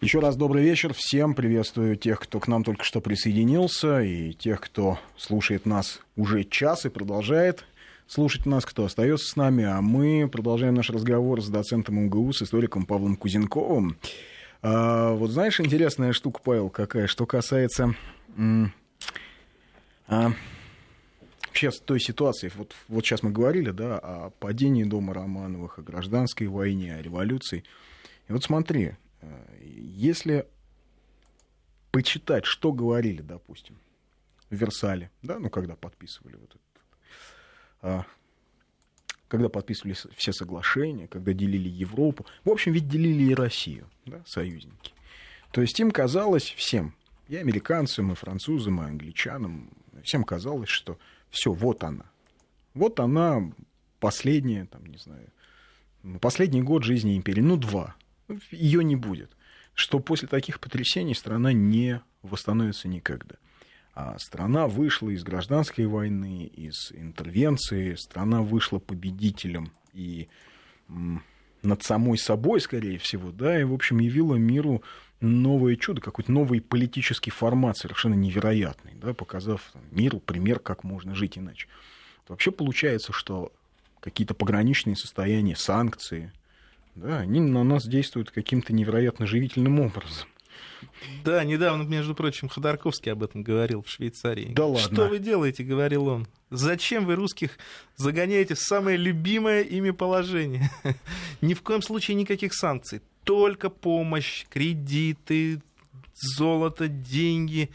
Еще раз добрый вечер. Всем приветствую тех, кто к нам только что присоединился, и тех, кто слушает нас уже час и продолжает слушать нас, кто остается с нами. А мы продолжаем наш разговор с доцентом МГУ, с историком Павлом Кузенковым. А, вот знаешь, интересная штука, Павел, какая, что касается а, вообще той ситуации. Вот, вот сейчас мы говорили да, о падении дома Романовых, о гражданской войне, о революции. И вот смотри, если почитать, что говорили, допустим, в Версале, да, ну, когда подписывали вот этот, а, когда подписывали все соглашения, когда делили Европу, в общем, ведь делили и Россию, да, союзники. То есть им казалось всем, и американцам, и французам, и англичанам, всем казалось, что все, вот она. Вот она последняя, там, не знаю, последний год жизни империи, ну, два. Ее не будет что после таких потрясений страна не восстановится никогда. А страна вышла из гражданской войны, из интервенции, страна вышла победителем и над самой собой, скорее всего, да, и, в общем, явила миру новое чудо, какой-то новый политический формат, совершенно невероятный, да, показав миру пример, как можно жить иначе. Вообще получается, что какие-то пограничные состояния, санкции, да, они на нас действуют каким-то невероятно живительным образом. Да, недавно, между прочим, Ходорковский об этом говорил в Швейцарии. Да ладно. Что вы делаете, говорил он. Зачем вы русских загоняете в самое любимое ими положение? Ни в коем случае никаких санкций. Только помощь, кредиты, золото, деньги.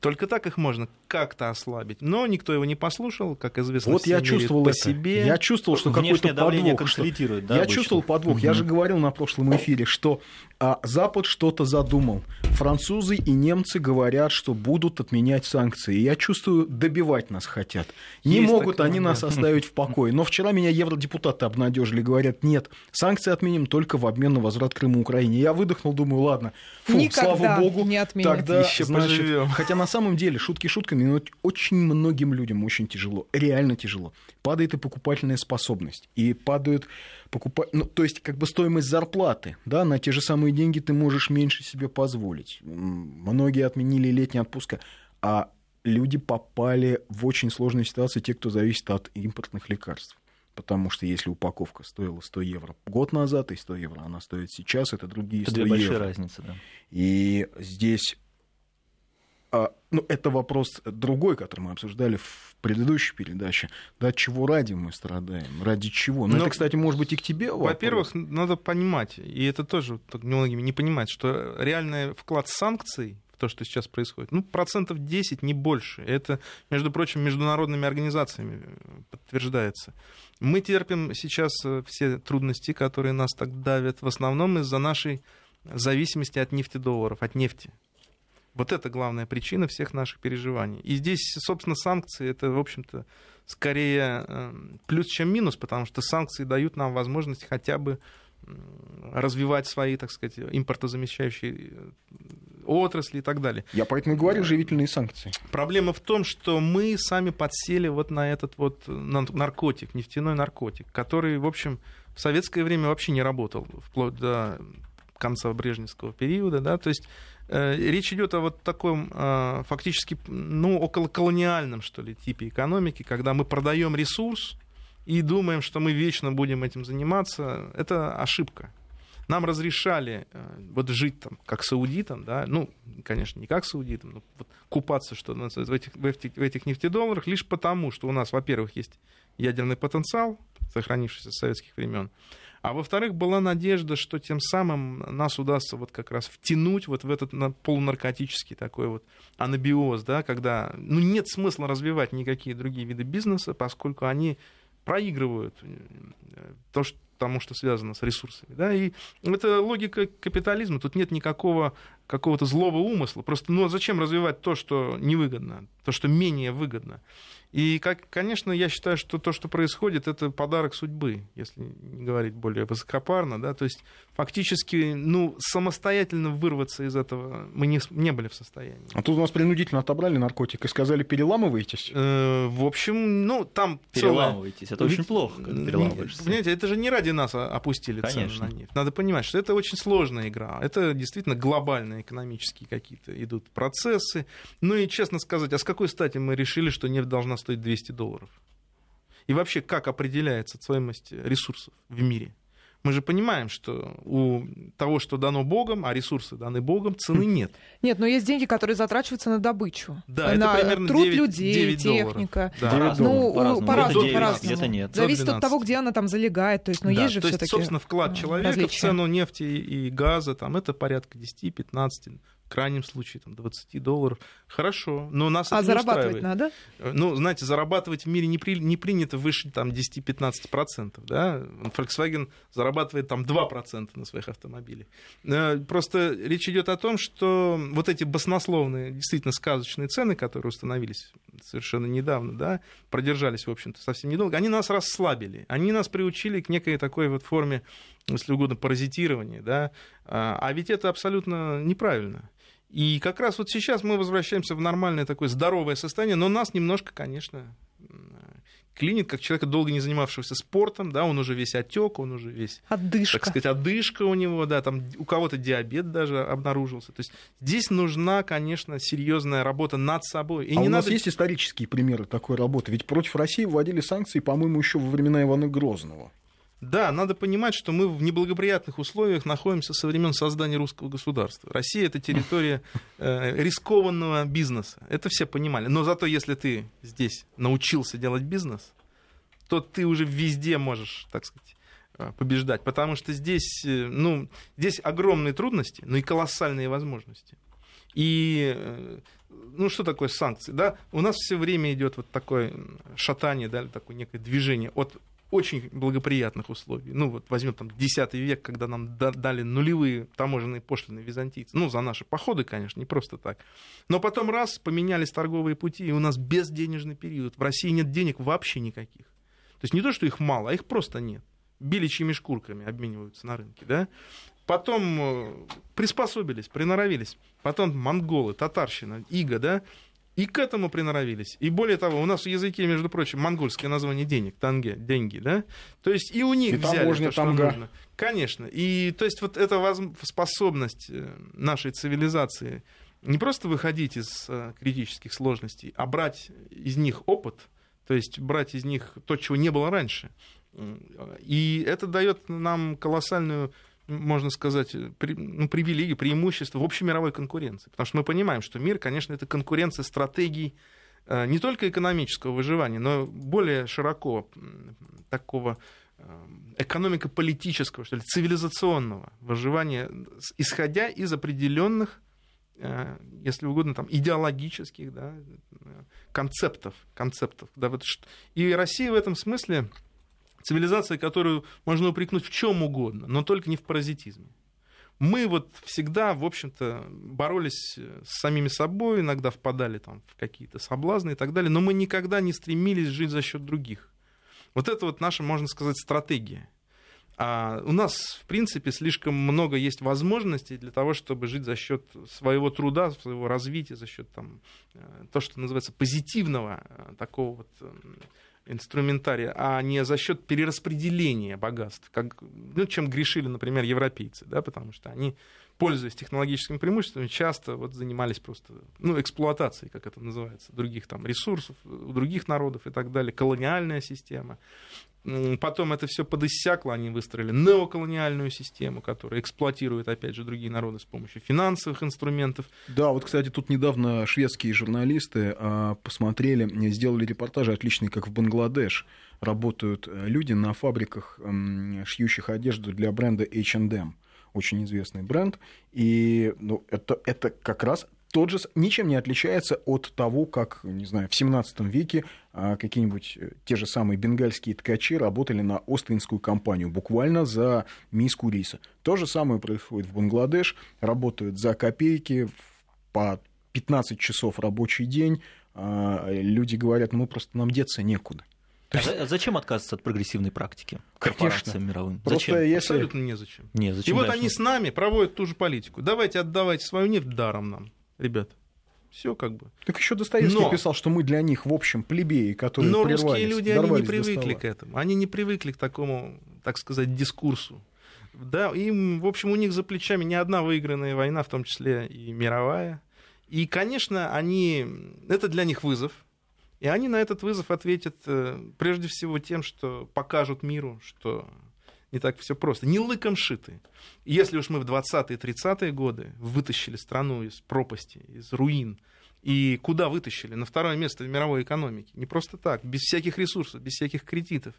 Только так их можно как-то ослабить. Но никто его не послушал, как известно. Вот я чувствовал по это. себе. Я чувствовал, что какой-то подвох. Что... Да, я обычно. чувствовал подвох. Угу. Я же говорил на прошлом эфире, что а, Запад что-то задумал. Французы и немцы говорят, что будут отменять санкции. И я чувствую, добивать нас хотят. Не Есть могут такое, они да. нас оставить в покое. Но вчера меня евродепутаты обнадежили, говорят, нет, санкции отменим только в обмен на возврат Крыма Украине. Я выдохнул, думаю, ладно, фу, Никогда слава богу, не отменят. тогда, Еще значит, поживем. хотя на самом деле шутки шутками но очень многим людям очень тяжело, реально тяжело. Падает и покупательная способность, и падают покупать, ну, то есть как бы стоимость зарплаты, да, на те же самые деньги ты можешь меньше себе позволить. Многие отменили летние отпуска, а люди попали в очень сложную ситуацию, те, кто зависит от импортных лекарств. Потому что если упаковка стоила 100 евро год назад и 100 евро она стоит сейчас, это другие это 100 две евро. большие разницы, да. И здесь а, ну, это вопрос другой, который мы обсуждали в предыдущей передаче. Да, чего ради мы страдаем? Ради чего? Ну, Но, это, кстати, может быть и к тебе Во-первых, надо понимать, и это тоже многими не понимать, что реальный вклад санкций в то, что сейчас происходит, ну, процентов 10, не больше. Это, между прочим, международными организациями подтверждается. Мы терпим сейчас э, все трудности, которые нас так давят, в основном из-за нашей зависимости от нефтедолларов, от нефти. Вот это главная причина всех наших переживаний. И здесь, собственно, санкции это, в общем-то, скорее эм, плюс, чем минус, потому что санкции дают нам возможность хотя бы развивать свои, так сказать, импортозамещающие э, отрасли и так далее. Я поэтому и говорю живительные санкции. Проблема в том, что мы сами подсели вот на этот вот наркотик, нефтяной наркотик, который, в общем, в советское время вообще не работал, вплоть до конца брежневского периода, да, то есть Э, речь идет о вот таком э, фактически, ну, около колониальном, что ли, типе экономики, когда мы продаем ресурс и думаем, что мы вечно будем этим заниматься. Это ошибка. Нам разрешали э, вот жить там, как саудитам, да, ну, конечно, не как саудитам, но вот купаться, что в этих, в, этих, в этих нефтедолларах, лишь потому, что у нас, во-первых, есть ядерный потенциал, сохранившийся с советских времен, а во-вторых, была надежда, что тем самым нас удастся вот как раз втянуть вот в этот полунаркотический такой вот анабиоз, да, когда ну, нет смысла развивать никакие другие виды бизнеса, поскольку они проигрывают э, то, что тому, что связано с ресурсами. Да? И это логика капитализма. Тут нет никакого какого-то злого умысла. Просто ну, а зачем развивать то, что невыгодно, то, что менее выгодно? И, как, конечно, я считаю, что то, что происходит, это подарок судьбы, если не говорить более высокопарно. Да? То есть фактически ну, самостоятельно вырваться из этого мы не, не были в состоянии. А тут у нас принудительно отобрали наркотик и сказали, переламываетесь? Э, в общем, ну, там... Переламываетесь, целое... это очень плохо, когда переламываешься. Понимаете, это же не ради нас опустили Конечно. цены на нефть. Надо понимать, что это очень сложная игра. Это действительно глобальные экономические какие-то идут процессы. Ну и, честно сказать, а с какой стати мы решили, что нефть должна стоить 200 долларов? И вообще, как определяется стоимость ресурсов в мире? Мы же понимаем, что у того, что дано Богом, а ресурсы даны Богом, цены нет. Нет, но есть деньги, которые затрачиваются на добычу. Да, на это примерно труд 9, людей, 9 техника. Да. Ну, по-разному, по-разному. Где-то, 9, где-то нет. Зависит от того, где она там залегает. То есть, ну, да, есть же то есть, все-таки собственно, вклад человека различия. в цену нефти и газа, там, это порядка 10-15 в крайнем случае там, 20 долларов. Хорошо, но нас а это зарабатывать не надо? Ну, знаете, зарабатывать в мире не, при, не принято выше там, 10-15%. Да? Volkswagen зарабатывает там 2% на своих автомобилях. Э, просто речь идет о том, что вот эти баснословные, действительно сказочные цены, которые установились совершенно недавно, да, продержались, в общем-то, совсем недолго, они нас расслабили. Они нас приучили к некой такой вот форме, если угодно, паразитирования. Да? А ведь это абсолютно неправильно. И как раз вот сейчас мы возвращаемся в нормальное такое здоровое состояние, но нас немножко, конечно, клинит, как человека, долго не занимавшегося спортом, да, он уже весь отек, он уже весь... Отдышка. Так сказать, отдышка у него, да, там у кого-то диабет даже обнаружился. То есть здесь нужна, конечно, серьезная работа над собой. И а не у надо... нас есть исторические примеры такой работы? Ведь против России вводили санкции, по-моему, еще во времена Ивана Грозного. Да, надо понимать, что мы в неблагоприятных условиях находимся со времен создания русского государства. Россия это территория э, рискованного бизнеса. Это все понимали. Но зато если ты здесь научился делать бизнес, то ты уже везде можешь, так сказать, э, побеждать. Потому что здесь, э, ну, здесь огромные трудности, но и колоссальные возможности. И э, ну что такое санкции? Да? У нас все время идет вот такое шатание, да, такое некое движение от очень благоприятных условий. Ну, вот возьмем там X век, когда нам дали нулевые таможенные пошлины византийцы. Ну, за наши походы, конечно, не просто так. Но потом раз, поменялись торговые пути, и у нас безденежный период. В России нет денег вообще никаких. То есть не то, что их мало, а их просто нет. Беличьими шкурками обмениваются на рынке, да? Потом э, приспособились, приноровились. Потом монголы, татарщина, ига, да? И к этому приноровились. И более того, у нас в языке, между прочим, монгольское название денег, танге, деньги, да? То есть и у них и взяли то, что тамга. нужно. Конечно. И то есть вот эта способность э, нашей цивилизации не просто выходить из э, критических сложностей, а брать из них опыт, то есть брать из них то, чего не было раньше. И это дает нам колоссальную можно сказать, при, ну, привилегии, преимущества в общемировой конкуренции. Потому что мы понимаем, что мир, конечно, это конкуренция стратегий э, не только экономического выживания, но более широко такого э, экономико-политического, что ли, цивилизационного выживания, исходя из определенных, э, если угодно, там, идеологических да, концептов. концептов да, вот, и Россия в этом смысле цивилизация, которую можно упрекнуть в чем угодно, но только не в паразитизме. Мы вот всегда, в общем-то, боролись с самими собой, иногда впадали там в какие-то соблазны и так далее, но мы никогда не стремились жить за счет других. Вот это вот наша, можно сказать, стратегия. А у нас, в принципе, слишком много есть возможностей для того, чтобы жить за счет своего труда, своего развития, за счет там, э, то, что называется позитивного э, такого вот инструментария, а не за счет перераспределения богатств, как, ну, чем грешили, например, европейцы, да, потому что они, пользуясь технологическими преимуществами, часто вот занимались просто ну, эксплуатацией, как это называется, других там ресурсов, у других народов и так далее, колониальная система. Потом это все подиссякло, они выстроили неоколониальную систему, которая эксплуатирует, опять же, другие народы с помощью финансовых инструментов. Да, вот, кстати, тут недавно шведские журналисты а, посмотрели, сделали репортажи отличные, как в Бангладеш работают э, люди на фабриках, шьющих одежду для бренда H&M очень известный бренд, и ну, это, это как раз тот же, ничем не отличается от того, как, не знаю, в 17 веке а, какие-нибудь э, те же самые бенгальские ткачи работали на Остинскую компанию, буквально за миску риса. То же самое происходит в Бангладеш, работают за копейки по 15 часов рабочий день, а, люди говорят, ну просто нам деться некуда. А есть... а зачем отказываться от прогрессивной практики корпорациям мировым? Просто зачем? Если... Абсолютно незачем. Не, зачем И вот они с нами проводят ту же политику. Давайте отдавайте свою нефть даром нам, ребята. Все как бы. Так еще Достоевский Но... писал, что мы для них, в общем, плебеи, которые Но русские люди, они не привыкли к этому. Они не привыкли к такому, так сказать, дискурсу. Да, им, в общем, у них за плечами не одна выигранная война, в том числе и мировая. И, конечно, они... это для них вызов. И они на этот вызов ответят э, прежде всего тем, что покажут миру, что не так все просто. Не лыком шиты. Если уж мы в 20-е 30-е годы вытащили страну из пропасти, из руин, и куда вытащили? На второе место в мировой экономике. Не просто так, без всяких ресурсов, без всяких кредитов.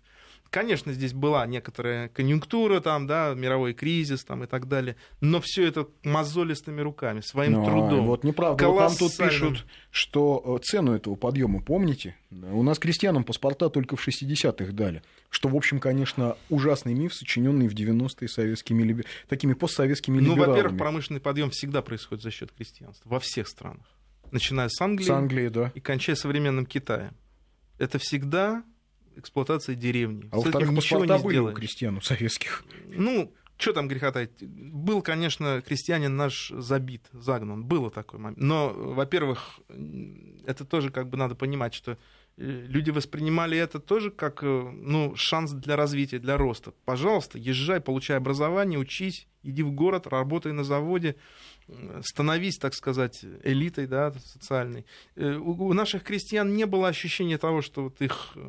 Конечно, здесь была некоторая конъюнктура, там, да, мировой кризис там, и так далее, но все это мозолистыми руками, своим но, трудом. Вот неправда. Вот там тут пишут, что э, цену этого подъема, помните? У нас крестьянам паспорта только в 60-х дали. Что, в общем, конечно, ужасный миф, сочиненный в 90-е советскими, такими постсоветскими ну, либералами. Ну, во-первых, промышленный подъем всегда происходит за счет крестьянства во всех странах начиная с Англии, с Англии да. и кончая современным Китаем. Это всегда эксплуатация деревни. А во-вторых, ничего не были у крестьян, у советских. Ну, что там греха таить? Был, конечно, крестьянин наш забит, загнан. Было такой момент. Но, во-первых, это тоже как бы надо понимать, что э, люди воспринимали это тоже как э, ну, шанс для развития, для роста. Пожалуйста, езжай, получай образование, учись, иди в город, работай на заводе, становись, так сказать, элитой да, социальной. Э, у наших крестьян не было ощущения того, что вот их э,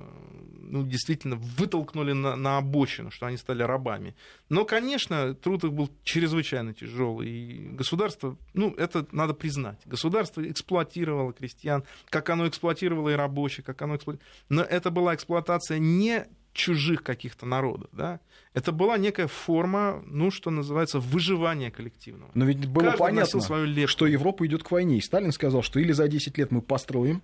ну, действительно вытолкнули на, на обочину, что они стали рабами. Но, конечно, труд их был чрезвычайно тяжелый. И государство, ну, это надо признать, государство эксплуатировало крестьян, как оно эксплуатировало и рабочих, как оно эксплуатировало. Но это была эксплуатация не чужих каких-то народов, да, это была некая форма, ну, что называется, выживания коллективного. Но ведь было Каждый понятно, свою что Европа идет к войне. И Сталин сказал, что или за 10 лет мы построим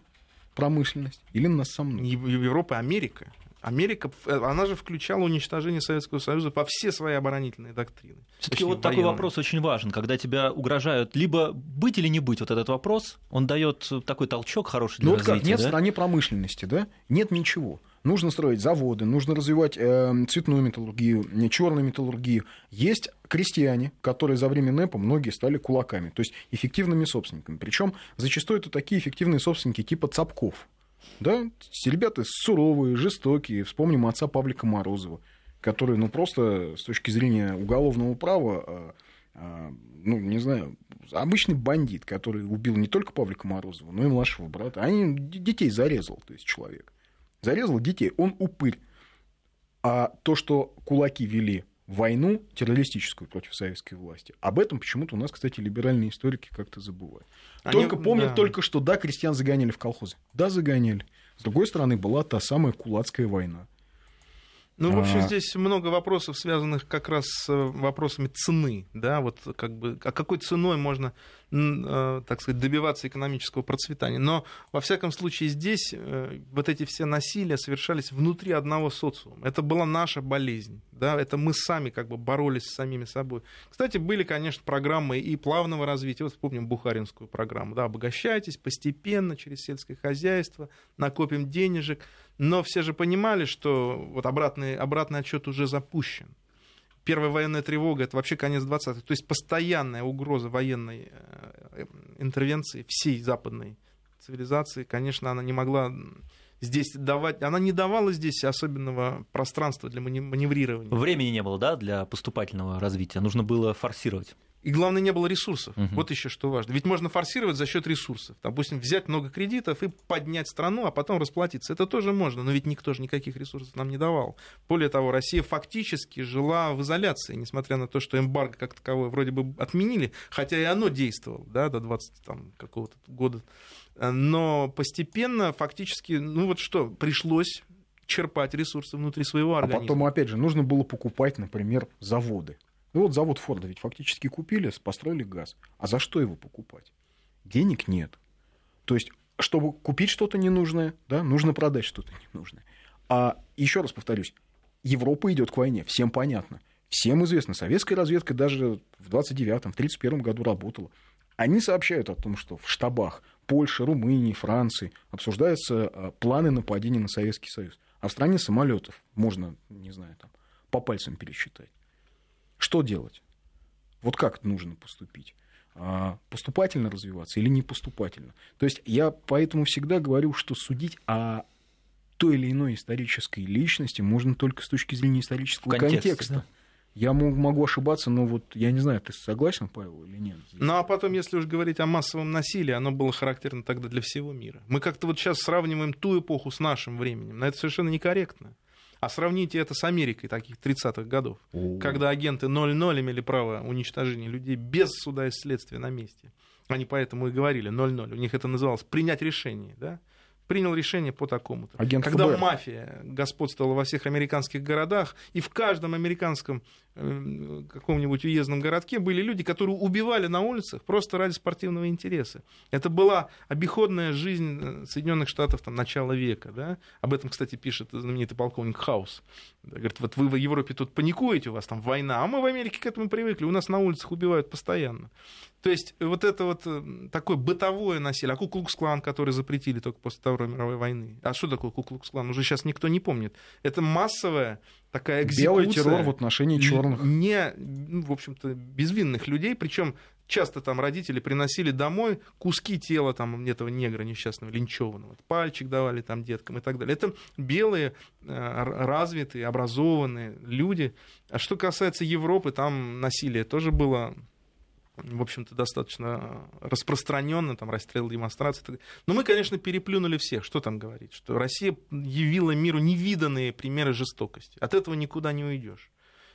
промышленность, или нас со мной. Европа и Америка. Америка, она же включала уничтожение Советского Союза по все свои оборонительные доктрины. Все-таки вот военные. такой вопрос очень важен, когда тебя угрожают либо быть или не быть, вот этот вопрос, он дает такой толчок хороший для ну, развития. Вот как, нет да? в стране промышленности, да? Нет ничего. Нужно строить заводы, нужно развивать э, цветную металлургию, черную металлургию. Есть крестьяне, которые за время НЭПа многие стали кулаками, то есть эффективными собственниками. Причем зачастую это такие эффективные собственники типа Цапков. Да? Ребята суровые, жестокие. Вспомним отца Павлика Морозова, который, ну, просто с точки зрения уголовного права, а, а, ну, не знаю, обычный бандит, который убил не только Павлика Морозова, но и младшего брата. Они детей зарезал, то есть человек зарезал детей, он упырь. А то, что кулаки вели войну террористическую против советской власти. Об этом почему-то у нас, кстати, либеральные историки как-то забывают. Они, только помнят да. только, что да, крестьян загоняли в колхозы. Да, загоняли. С другой стороны, была та самая кулацкая война. Ну, в общем, а. здесь много вопросов, связанных как раз с э, вопросами цены, да, вот как бы, а какой ценой можно, э, так сказать, добиваться экономического процветания. Но, во всяком случае, здесь э, вот эти все насилия совершались внутри одного социума. Это была наша болезнь, да, это мы сами как бы боролись с самими собой. Кстати, были, конечно, программы и плавного развития, вот вспомним Бухаринскую программу, да, обогащайтесь постепенно через сельское хозяйство, накопим денежек, но все же понимали, что вот обратный, обратный отчет уже запущен. Первая военная тревога это вообще конец 20-х. То есть постоянная угроза военной э, интервенции всей западной цивилизации, конечно, она не могла здесь давать, она не давала здесь особенного пространства для маневрирования. Времени не было, да, для поступательного развития. Нужно было форсировать. И главное, не было ресурсов. Угу. Вот еще что важно. Ведь можно форсировать за счет ресурсов. Допустим, взять много кредитов и поднять страну, а потом расплатиться. Это тоже можно, но ведь никто же никаких ресурсов нам не давал. Более того, Россия фактически жила в изоляции, несмотря на то, что эмбарго как таковое вроде бы отменили, хотя и оно действовало да, до 20 там, какого-то года. Но постепенно фактически, ну вот что, пришлось черпать ресурсы внутри своего организма. А потом, опять же, нужно было покупать, например, заводы. Ну вот завод Форда ведь фактически купили, построили газ. А за что его покупать? денег нет. То есть, чтобы купить что-то ненужное, да, нужно продать что-то ненужное. А еще раз повторюсь, Европа идет к войне, всем понятно. Всем известно, советская разведка даже в 29-м, в 31 году работала. Они сообщают о том, что в штабах Польши, Румынии, Франции обсуждаются а, планы нападения на Советский Союз. А в стране самолетов можно, не знаю, там, по пальцам пересчитать. Что делать? Вот как нужно поступить? А, поступательно развиваться или не поступательно? То есть я поэтому всегда говорю, что судить о той или иной исторической личности можно только с точки зрения исторического контекста. контекста. Да? Я могу ошибаться, но вот я не знаю, ты согласен, Павел, или нет? Ну а потом, если уж говорить о массовом насилии, оно было характерно тогда для всего мира. Мы как-то вот сейчас сравниваем ту эпоху с нашим временем, но это совершенно некорректно. А сравните это с Америкой таких 30-х годов, О. когда агенты 0-0 имели право уничтожения людей без суда и следствия на месте. Они поэтому и говорили 0-0. У них это называлось принять решение. Да? принял решение по такому-то. Агент Когда ФБР. мафия господствовала во всех американских городах, и в каждом американском каком-нибудь уездном городке были люди, которые убивали на улицах просто ради спортивного интереса. Это была обиходная жизнь э, Соединенных Штатов там, начала века. Да? Об этом, кстати, пишет знаменитый полковник Хаус. Говорит, вот вы в Европе тут паникуете, у вас там война, а мы в Америке к этому привыкли, у нас на улицах убивают постоянно. То есть вот это вот э, такое бытовое насилие, а Куклукс-клан, который запретили только после Второй мировой войны. А что такое Куклукс-клан? Уже сейчас никто не помнит. Это массовая такая экзекуция. Белый террор в отношении черных. Не, ну, в общем-то, безвинных людей, причем часто там родители приносили домой куски тела там этого негра несчастного, линчеванного. Пальчик давали там деткам и так далее. Это белые, э, развитые, образованные люди. А что касается Европы, там насилие тоже было в общем-то, достаточно распространенно, там, расстрел демонстрации. Но мы, конечно, переплюнули всех. Что там говорить? Что Россия явила миру невиданные примеры жестокости. От этого никуда не уйдешь.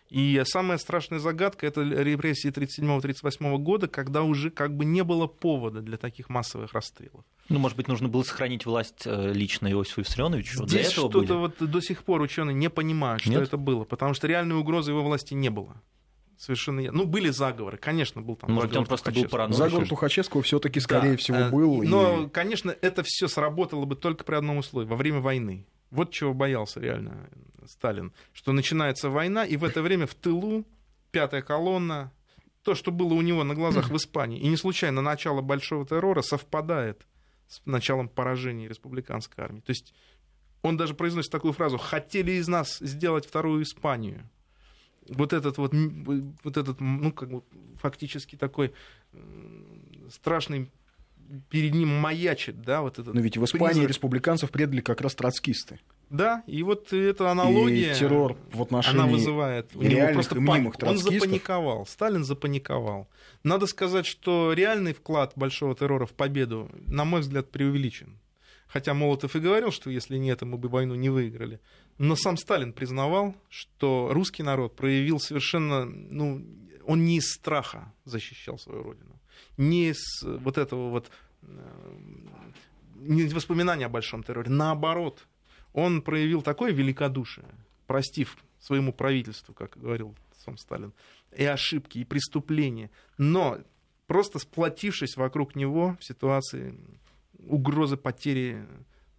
И самая страшная загадка — это репрессии 1937-1938 года, когда уже как бы не было повода для таких массовых расстрелов. Ну, может быть, нужно было сохранить власть э, лично Иосифу Виссарионовичу? Здесь что-то вот до сих пор ученые не понимают, что Нет? это было, потому что реальной угрозы его власти не было. Совершенно Ну, были заговоры, конечно, был там Может, он просто был параноик. Заговор Тухачевского все таки скорее да. всего, э, был. Но, и... конечно, это все сработало бы только при одном условии, во время войны. Вот чего боялся реально Сталин, что начинается война, и в это время в тылу пятая колонна, то, что было у него на глазах в Испании, и не случайно начало большого террора совпадает с началом поражения республиканской армии. То есть он даже произносит такую фразу «хотели из нас сделать вторую Испанию» вот этот вот, вот этот, ну, как бы фактически такой страшный перед ним маячит, да, вот этот. Но ведь в Испании призрак. республиканцев предали как раз троцкисты. Да, и вот эта аналогия, и террор в отношении она вызывает у него просто панику. Он запаниковал, Сталин запаниковал. Надо сказать, что реальный вклад большого террора в победу, на мой взгляд, преувеличен. Хотя Молотов и говорил, что если нет, мы бы войну не выиграли. Но сам Сталин признавал, что русский народ проявил совершенно, ну, он не из страха защищал свою родину, не из вот этого вот, э, не из воспоминания о большом терроре, наоборот, он проявил такое великодушие, простив своему правительству, как говорил сам Сталин, и ошибки, и преступления, но просто сплотившись вокруг него в ситуации угрозы потери,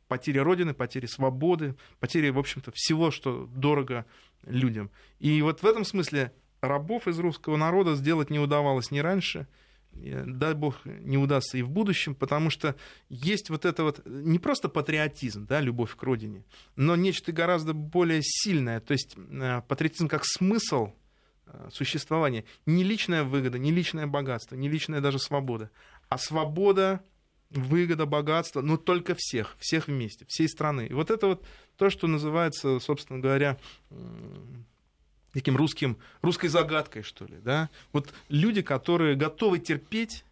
потери Родины, потери свободы, потери, в общем-то, всего, что дорого людям. И вот в этом смысле рабов из русского народа сделать не удавалось ни раньше, дай бог, не удастся и в будущем, потому что есть вот это вот не просто патриотизм, да, любовь к родине, но нечто гораздо более сильное, то есть э, патриотизм как смысл э, существования, не личная выгода, не личное богатство, не личная даже свобода, а свобода выгода, богатство, но только всех, всех вместе, всей страны. И вот это вот то, что называется, собственно говоря, таким русским, русской загадкой, что ли, да. Вот люди, которые готовы терпеть,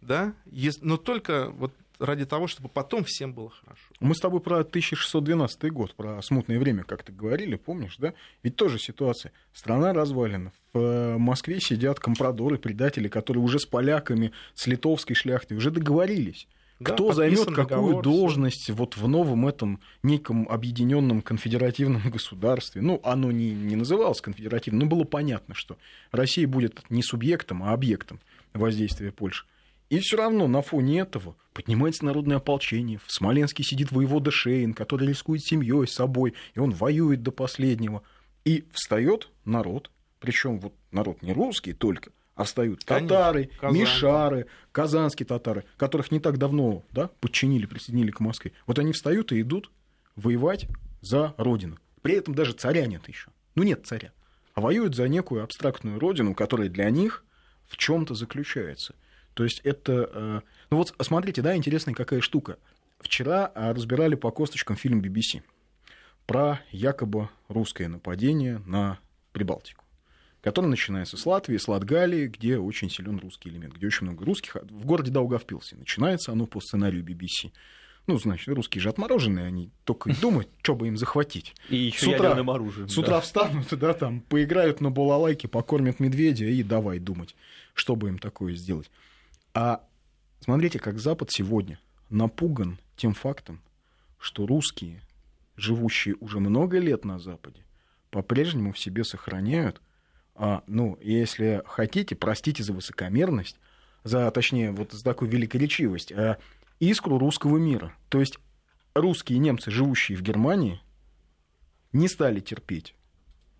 да, но только вот ради того, чтобы потом всем было хорошо. Мы с тобой про 1612 год, про смутное время как-то говорили, помнишь, да? Ведь тоже ситуация. Страна развалена. В э, Москве сидят компрадоры, предатели, которые уже с поляками, с литовской шляхтой уже договорились кто займет какую договор, должность все. вот в новом этом неком объединенном конфедеративном государстве? Ну, оно не, не называлось конфедеративным, но было понятно, что Россия будет не субъектом, а объектом воздействия Польши. И все равно на фоне этого поднимается народное ополчение. В Смоленске сидит воевода Шейн, который рискует семьей, собой, и он воюет до последнего. И встает народ, причем вот народ не русский только, а встают Конечно, татары, Казань. мишары, казанские татары, которых не так давно да, подчинили, присоединили к Москве. Вот они встают и идут воевать за родину. При этом даже царя нет еще. Ну нет царя. А воюют за некую абстрактную родину, которая для них в чем-то заключается. То есть это... э, Ну вот смотрите, да, интересная какая штука. Вчера а, разбирали по косточкам фильм BBC про якобы русское нападение на Прибалтику, который начинается с Латвии, с Латгалии, где очень силен русский элемент, где очень много русских. В городе Даугавпилсе начинается оно по сценарию BBC. Ну, значит, русские же отмороженные, они только и думают, что бы им захватить. И еще С утра- ядерным оружием. С да. утра встанут, да, там, поиграют на балалайке, покормят медведя и давай думать, что бы им такое сделать. А смотрите, как Запад сегодня напуган тем фактом, что русские, живущие уже много лет на Западе, по-прежнему в себе сохраняют, ну, если хотите, простите за высокомерность, за, точнее, вот за такую великоречивость, а, искру русского мира. То есть русские немцы, живущие в Германии, не стали терпеть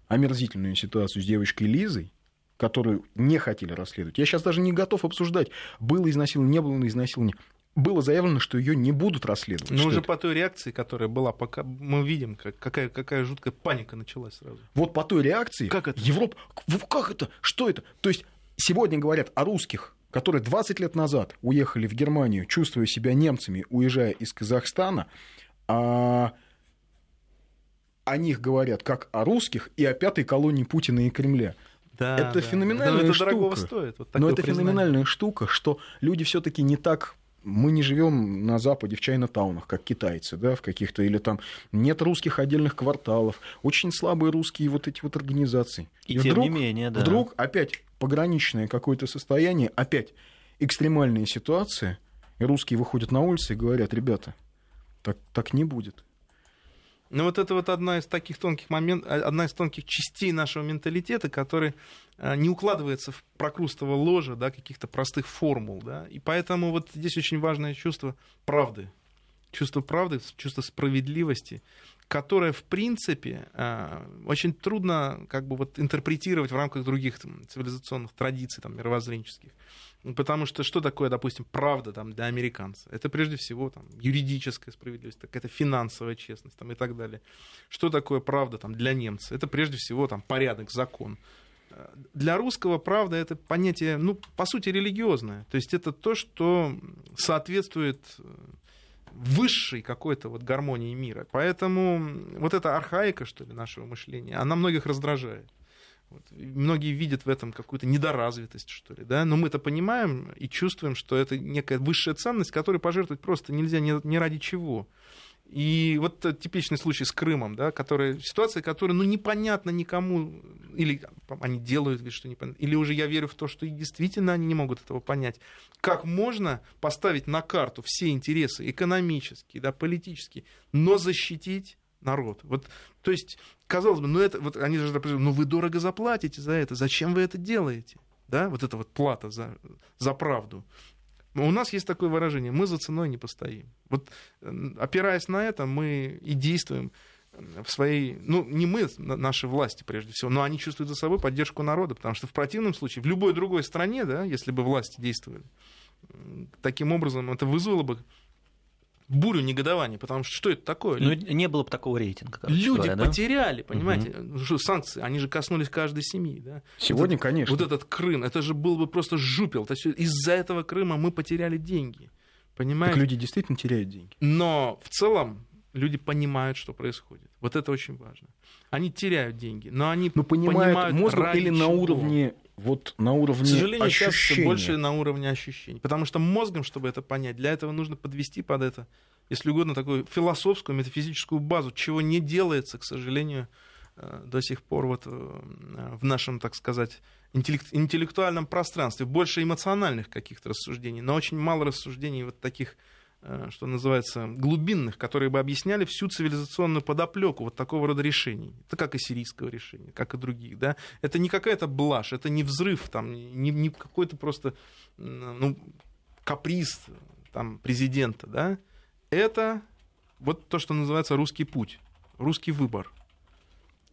омерзительную ситуацию с девочкой Лизой, которую не хотели расследовать. Я сейчас даже не готов обсуждать, было изнасилование, не было изнасилования. Было заявлено, что ее не будут расследовать. Но что уже это. по той реакции, которая была, пока мы видим, как, какая, какая жуткая паника началась сразу. Вот по той реакции Как это? Европа... Как это? Что это? То есть сегодня говорят о русских, которые 20 лет назад уехали в Германию, чувствуя себя немцами, уезжая из Казахстана, а о них говорят как о русских и о пятой колонии Путина и Кремля. Да, Это да. феноменальная Но это штука. стоит. Вот Но это признание. феноменальная штука, что люди все-таки не так. Мы не живем на Западе в Чайна-таунах, как китайцы, да, в каких-то, или там нет русских отдельных кварталов, очень слабые русские вот эти вот организации. И тем не менее, да. Вдруг опять пограничное какое-то состояние, опять экстремальная ситуация, и русские выходят на улицы и говорят, ребята, так, так не будет. Ну вот это вот одна из таких тонких моментов, одна из тонких частей нашего менталитета, который э, не укладывается в прокрустово ложе, да, каких-то простых формул, да, и поэтому вот здесь очень важное чувство правды, чувство правды, чувство справедливости, которое, в принципе, э, очень трудно как бы вот интерпретировать в рамках других там, цивилизационных традиций, там, мировоззренческих. Ну, Потому что что такое, допустим, правда там, для американца? Это прежде всего там, юридическая справедливость, какая-то финансовая честность там, и так далее. Что такое правда там, для немца? Это прежде всего там, порядок, закон. Э, Для русского правда это понятие, ну, по сути, религиозное. То есть это то, что соответствует э, высшей какой-то вот гармонии мира. Поэтому вот эта архаика, что ли, нашего мышления, она многих раздражает. Вот. Многие видят в этом какую-то недоразвитость, что ли, да, но мы-то понимаем и чувствуем, что это некая высшая ценность, которой пожертвовать просто нельзя ни, ради чего. И вот типичный случай с Крымом, да, которая, ситуация, которая, ну, непонятна никому, или они делают вид, что непонятно, или уже я верю в то, что и действительно они не могут этого понять. Как можно поставить на карту все интересы экономические, да, политические, но защитить народ. Вот, то есть, казалось бы, ну это, вот они же, ну вы дорого заплатите за это, зачем вы это делаете? Да, вот это вот плата за, за правду. У нас есть такое выражение, мы за ценой не постоим. Вот опираясь на это, мы и действуем в своей, ну, не мы, на- наши власти прежде всего, но они чувствуют за собой поддержку народа, потому что в противном случае, в любой другой стране, да, если бы власти действовали, таким образом это вызвало бы бурю негодования, потому что что это такое? Ну, не было бы такого рейтинга. Люди говоря, да? потеряли, понимаете, Ну что, санкции, они же коснулись каждой семьи, да. Сегодня, Вот конечно. Вот этот Крым, это же был бы просто жупел. То есть из-за этого Крыма мы потеряли деньги, Так понимаете? люди действительно теряют деньги. Но в целом люди понимают, что происходит. Вот это очень важно. Они теряют деньги, но они Ну, понимают, понимают ради или на уровне, вот на уровне К сожалению, сейчас ощущения. больше на уровне ощущений. Потому что мозгом, чтобы это понять, для этого нужно подвести под это, если угодно, такую философскую, метафизическую базу, чего не делается, к сожалению, э, до сих пор вот э, в нашем, так сказать, интеллект- интеллектуальном пространстве. Больше эмоциональных каких-то рассуждений, но очень мало рассуждений вот таких что называется, глубинных, которые бы объясняли всю цивилизационную подоплеку вот такого рода решений. Это как и сирийского решения, как и других. Да? Это не какая-то блажь, это не взрыв, там, не, не какой-то просто ну, каприз там, президента, да, это вот то, что называется русский путь, русский выбор.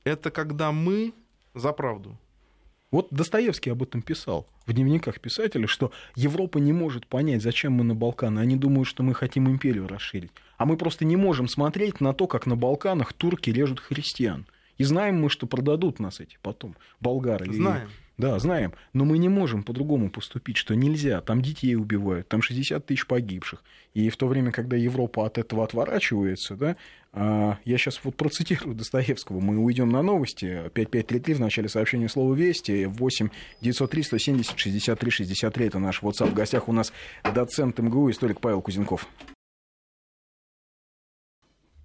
Это когда мы за правду. Вот Достоевский об этом писал в дневниках писателя, что Европа не может понять, зачем мы на Балканы. Они думают, что мы хотим империю расширить. А мы просто не можем смотреть на то, как на Балканах турки режут христиан. И знаем мы, что продадут нас эти потом болгары. Знаем. Да, знаем. Но мы не можем по-другому поступить, что нельзя. Там детей убивают, там 60 тысяч погибших. И в то время, когда Европа от этого отворачивается, да, а, я сейчас вот процитирую Достоевского. Мы уйдем на новости. 5533 в начале сообщения слова «Вести». 8 903 170 63 63. Это наш WhatsApp. В гостях у нас доцент МГУ, историк Павел Кузенков.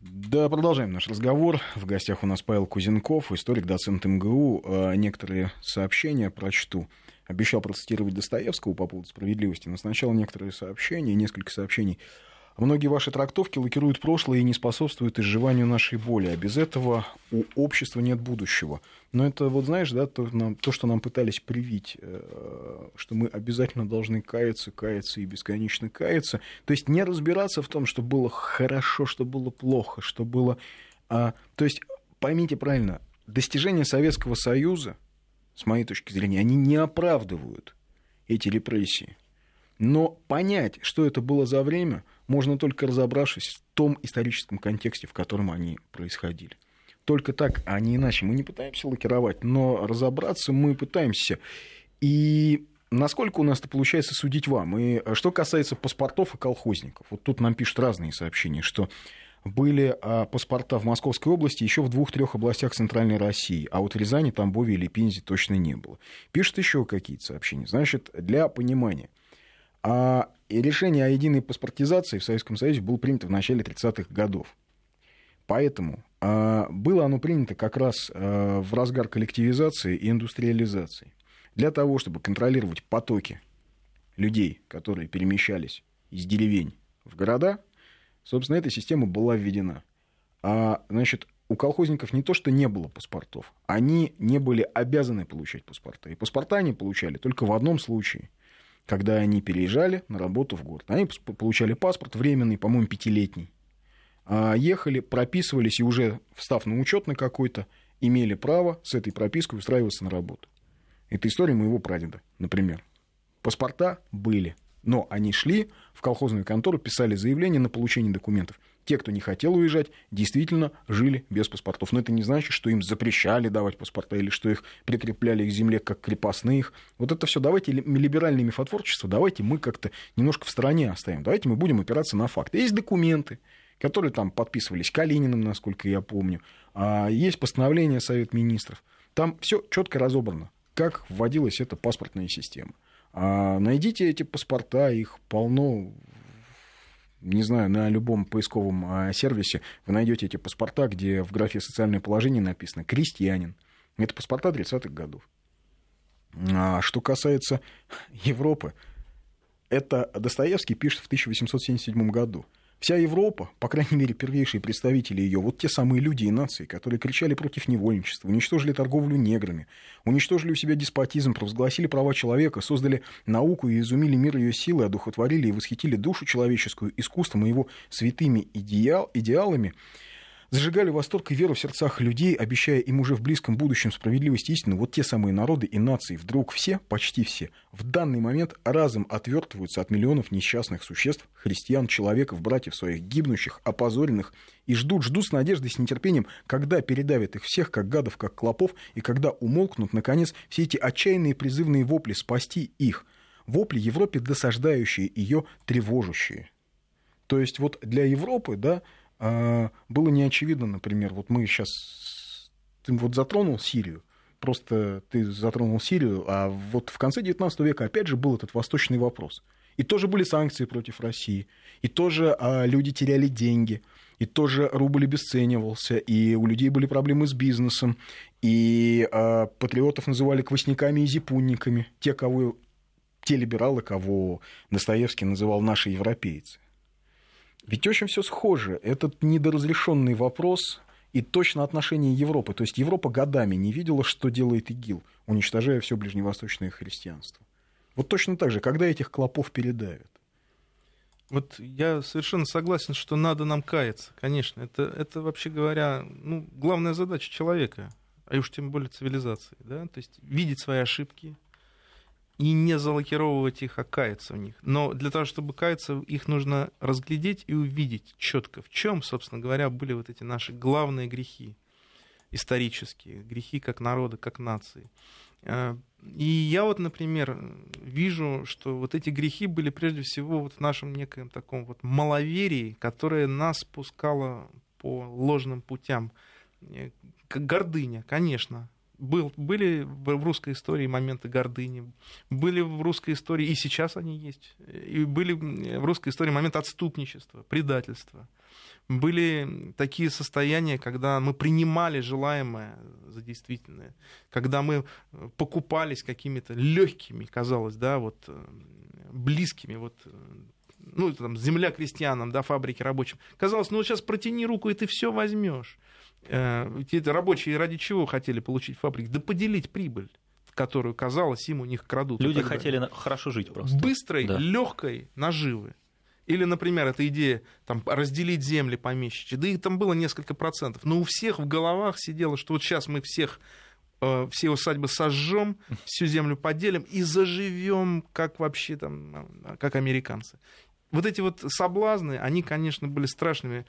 Да, продолжаем наш разговор. В гостях у нас Павел Кузенков, историк, доцент МГУ. А, некоторые сообщения прочту. Обещал процитировать Достоевского по поводу справедливости, но сначала некоторые сообщения, несколько сообщений Многие ваши трактовки лакируют прошлое и не способствуют изживанию нашей боли, а без этого у общества нет будущего. Но это, вот знаешь, да, то, нам, то что нам пытались привить, э, что мы обязательно должны каяться, каяться и бесконечно каяться. То есть не разбираться в том, что было хорошо, что было плохо, что было... А, то есть поймите правильно, достижения Советского Союза, с моей точки зрения, они не оправдывают эти репрессии. Но понять, что это было за время, можно только разобравшись в том историческом контексте, в котором они происходили. Только так, а не иначе. Мы не пытаемся лакировать, но разобраться мы пытаемся. И насколько у нас это получается судить вам? И что касается паспортов и колхозников, вот тут нам пишут разные сообщения, что были а, паспорта в Московской области еще в двух-трех областях Центральной России, а вот в Рязани, Тамбове или Пензе точно не было. Пишут еще какие-то сообщения. Значит, для понимания – а решение о единой паспортизации в Советском Союзе было принято в начале 30-х годов. Поэтому а, было оно принято как раз а, в разгар коллективизации и индустриализации. Для того, чтобы контролировать потоки людей, которые перемещались из деревень в города, собственно, эта система была введена. А, значит, у колхозников не то, что не было паспортов, они не были обязаны получать паспорта. И паспорта они получали только в одном случае – когда они переезжали на работу в город. Они получали паспорт временный, по-моему, пятилетний. А ехали, прописывались и уже встав на учет на какой-то, имели право с этой пропиской устраиваться на работу. Это история моего прадеда, например. Паспорта были, но они шли в колхозную контору, писали заявление на получение документов те, кто не хотел уезжать, действительно жили без паспортов. Но это не значит, что им запрещали давать паспорта или что их прикрепляли к земле как крепостных. Вот это все давайте либеральное мифотворчество, давайте мы как-то немножко в стороне оставим. Давайте мы будем опираться на факты. Есть документы, которые там подписывались Калининым, насколько я помню. А есть постановление Совет Министров. Там все четко разобрано, как вводилась эта паспортная система. А найдите эти паспорта, их полно не знаю, на любом поисковом а, сервисе вы найдете эти паспорта, где в графе «Социальное положение» написано «крестьянин». Это паспорта 30-х годов. А что касается Европы, это Достоевский пишет в 1877 году – Вся Европа, по крайней мере, первейшие представители ее, вот те самые люди и нации, которые кричали против невольничества, уничтожили торговлю неграми, уничтожили у себя деспотизм, провозгласили права человека, создали науку и изумили мир ее силы, одухотворили и восхитили душу человеческую искусством и его святыми идеал, идеалами, зажигали восторг и веру в сердцах людей, обещая им уже в близком будущем справедливость и истину, вот те самые народы и нации вдруг все, почти все, в данный момент разом отвертываются от миллионов несчастных существ, христиан, человеков, братьев своих, гибнущих, опозоренных, и ждут, ждут с надеждой, с нетерпением, когда передавят их всех, как гадов, как клопов, и когда умолкнут, наконец, все эти отчаянные призывные вопли спасти их, вопли Европе досаждающие, ее тревожащие. То есть вот для Европы, да, было не очевидно, например, вот мы сейчас, ты вот затронул Сирию, просто ты затронул Сирию, а вот в конце XIX века опять же был этот восточный вопрос. И тоже были санкции против России, и тоже а, люди теряли деньги, и тоже рубль обесценивался, и у людей были проблемы с бизнесом, и а, патриотов называли квасниками и зипунниками, те, кого, те либералы, кого Достоевский называл наши европейцы. Ведь очень все схоже. Этот недоразрешенный вопрос и точно отношение Европы. То есть Европа годами не видела, что делает ИГИЛ, уничтожая все ближневосточное христианство. Вот точно так же, когда этих клопов передавят. Вот я совершенно согласен, что надо нам каяться, конечно. Это, это вообще говоря, ну, главная задача человека, а уж тем более цивилизации. Да? То есть видеть свои ошибки и не залакировывать их, а каяться в них. Но для того, чтобы каяться, их нужно разглядеть и увидеть четко, в чем, собственно говоря, были вот эти наши главные грехи исторические, грехи как народа, как нации. А, и я вот, например, вижу, что вот эти грехи были прежде всего вот в нашем неком таком вот маловерии, которое нас пускало по ложным путям. Э, гордыня, конечно. Был, были в русской истории моменты гордыни, были в русской истории, и сейчас они есть, и были в русской истории моменты отступничества, предательства были такие состояния, когда мы принимали желаемое за действительное, когда мы э, покупались какими-то легкими, казалось, да, вот э, близкими, вот э, ну, там, земля крестьянам, да, фабрики рабочим. Казалось, ну, вот сейчас протяни руку, и ты все возьмешь. Эти рабочие ради чего хотели получить фабрики? Да поделить прибыль которую, казалось, им у них крадут. Люди хотели хорошо жить просто. Быстрой, да. легкой наживы. Или, например, эта идея там, разделить земли помещичьи, да и там было несколько процентов. Но у всех в головах сидело, что вот сейчас мы всех э, все усадьбы сожжем, всю землю поделим и заживем, как вообще там, э, как американцы. Вот эти вот соблазны, они, конечно, были страшными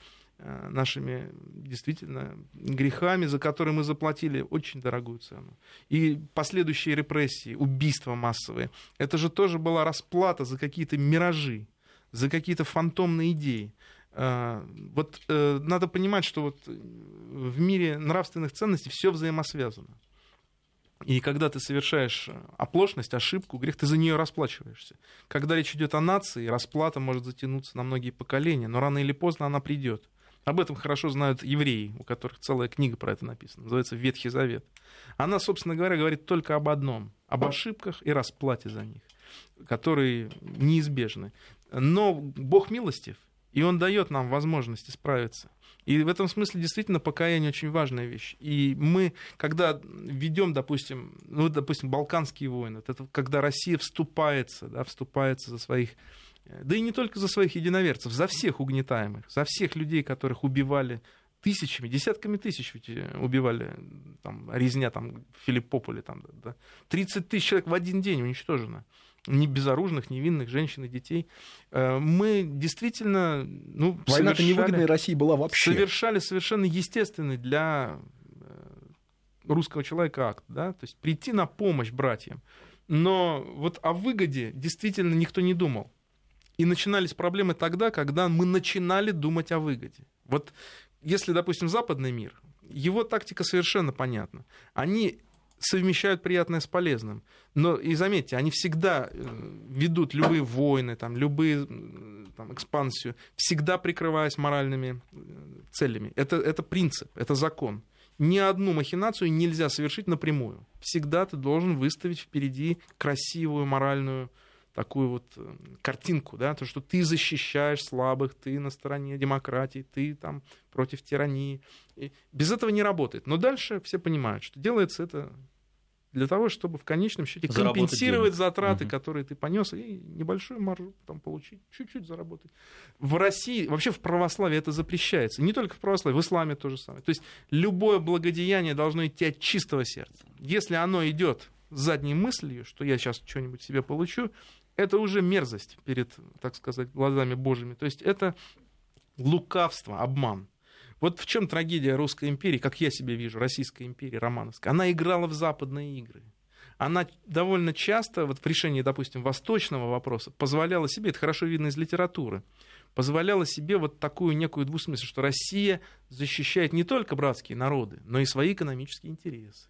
нашими действительно грехами, за которые мы заплатили очень дорогую цену. И последующие репрессии, убийства массовые, это же тоже была расплата за какие-то миражи за какие-то фантомные идеи. А, вот э, надо понимать, что вот в мире нравственных ценностей все взаимосвязано. И когда ты совершаешь оплошность, ошибку, грех, ты за нее расплачиваешься. Когда речь идет о нации, расплата может затянуться на многие поколения, но рано или поздно она придет. Об этом хорошо знают евреи, у которых целая книга про это написана, называется «Ветхий Завет». Она, собственно говоря, говорит только об одном, об ошибках и расплате за них, которые неизбежны. Но Бог милостив, и Он дает нам возможность исправиться. И в этом смысле действительно покаяние очень важная вещь. И мы, когда ведем, допустим, ну, допустим, Балканские войны, это когда Россия вступается, да, вступается за своих, да и не только за своих единоверцев, за всех угнетаемых, за всех людей, которых убивали тысячами, десятками тысяч ведь э, убивали, там, резня там, в Филиппополе, там, да, 30 тысяч человек в один день уничтожено не безоружных, невинных женщин и детей. Э, мы действительно... Ну, Война-то совершали, невыгодная России была вообще. Совершали совершенно естественный для э, русского человека акт, да, то есть прийти на помощь братьям. Но вот о выгоде действительно никто не думал. И начинались проблемы тогда, когда мы начинали думать о выгоде. Вот если, допустим, западный мир, его тактика совершенно понятна. Они совмещают приятное с полезным. Но и заметьте, они всегда э, ведут любые войны, там, любые там, экспансию, всегда прикрываясь моральными э, целями. Это, это принцип, это закон. Ни одну махинацию нельзя совершить напрямую. Всегда ты должен выставить впереди красивую моральную такую вот э, картинку, да, то, что ты защищаешь слабых, ты на стороне демократии, ты там против тирании. И без этого не работает. Но дальше все понимают, что делается это для того, чтобы в конечном счете компенсировать затраты, угу. которые ты понес, и небольшую маржу там получить, чуть-чуть заработать. В России, вообще в православии это запрещается. Не только в православии, в исламе то же самое. То есть любое благодеяние должно идти от чистого сердца. Если оно идет с задней мыслью, что я сейчас что-нибудь себе получу, это уже мерзость перед, так сказать, глазами Божьими. То есть это лукавство, обман. Вот в чем трагедия Русской империи, как я себе вижу, Российской империи, Романовской. Она играла в западные игры. Она довольно часто, вот в решении, допустим, восточного вопроса, позволяла себе, это хорошо видно из литературы, позволяла себе вот такую некую двусмысленность, что Россия защищает не только братские народы, но и свои экономические интересы.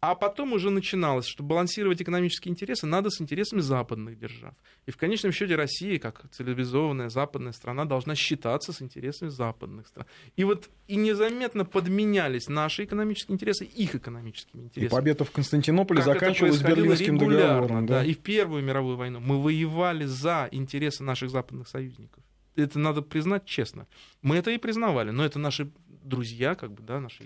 А потом уже начиналось, что балансировать экономические интересы надо с интересами западных держав. И в конечном счете Россия, как цивилизованная западная страна, должна считаться с интересами западных стран. И вот и незаметно подменялись наши экономические интересы их экономическими интересами. И победа в Константинополе как заканчивалась Берлинским договором. Да? да, и в Первую мировую войну мы воевали за интересы наших западных союзников. Это надо признать честно. Мы это и признавали, но это наши друзья, как бы, да, наши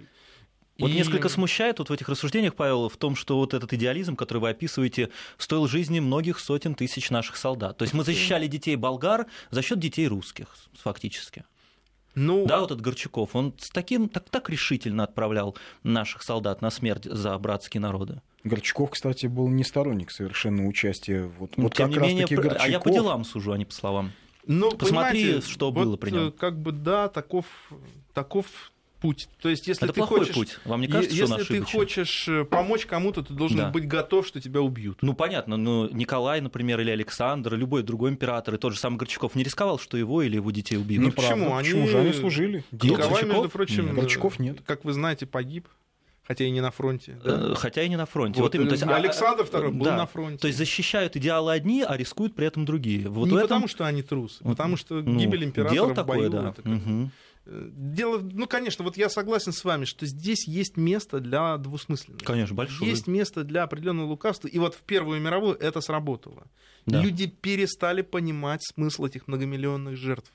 Вот И- несколько смущает вот в этих рассуждениях, Павел, в том, что вот этот идеализм, который вы описываете, стоил жизни многих сотен тысяч наших солдат. То есть мы защищали детей болгар за счет детей русских, фактически. Ну, Да, вот этот Горчаков, он с таким, так, так решительно отправлял наших солдат на смерть за братские народы. Горчаков, кстати, был не сторонник совершенно участия. Вот, Ну, вот Тем как не менее, про- а я по Горчаков- делам сужу, а не по словам. Ну, Посмотри, что вот, было при нем. э, Как бы да, таков, таков путь. То есть, если Это ты плохой хочешь, путь. Вам не кажется, что если ты ошибочен? хочешь э, помочь кому-то, ты должен Да. быть готов, что тебя убьют. Ну, понятно, но Николай, например, или Александр, любой другой император, и тот же самый Горчаков не рисковал, что его или его детей убьют. Ну, Неправда. почему? Они- Почему же они служили? Николай, Горчаков? между прочим, Нет. Горчаков нет. как вы знаете, погиб, хотя и не на фронте. да. Э, Хотя и не на фронте. Вот, Вот именно. То есть, э, а- Александр II был да. на фронте. То есть защищают идеалы одни, а рискуют при этом другие. Вот не этом... потому, что они трусы, потому что ну, гибель императора дело в такое, бою да. это как- Мгм. Дело, ну, конечно, вот я согласен с вами, что здесь есть место для двусмысленности. Конечно, большое. Есть место для определенного лукавства. И вот в Первую мировую это сработало. Да. Люди перестали понимать смысл этих многомиллионных жертв.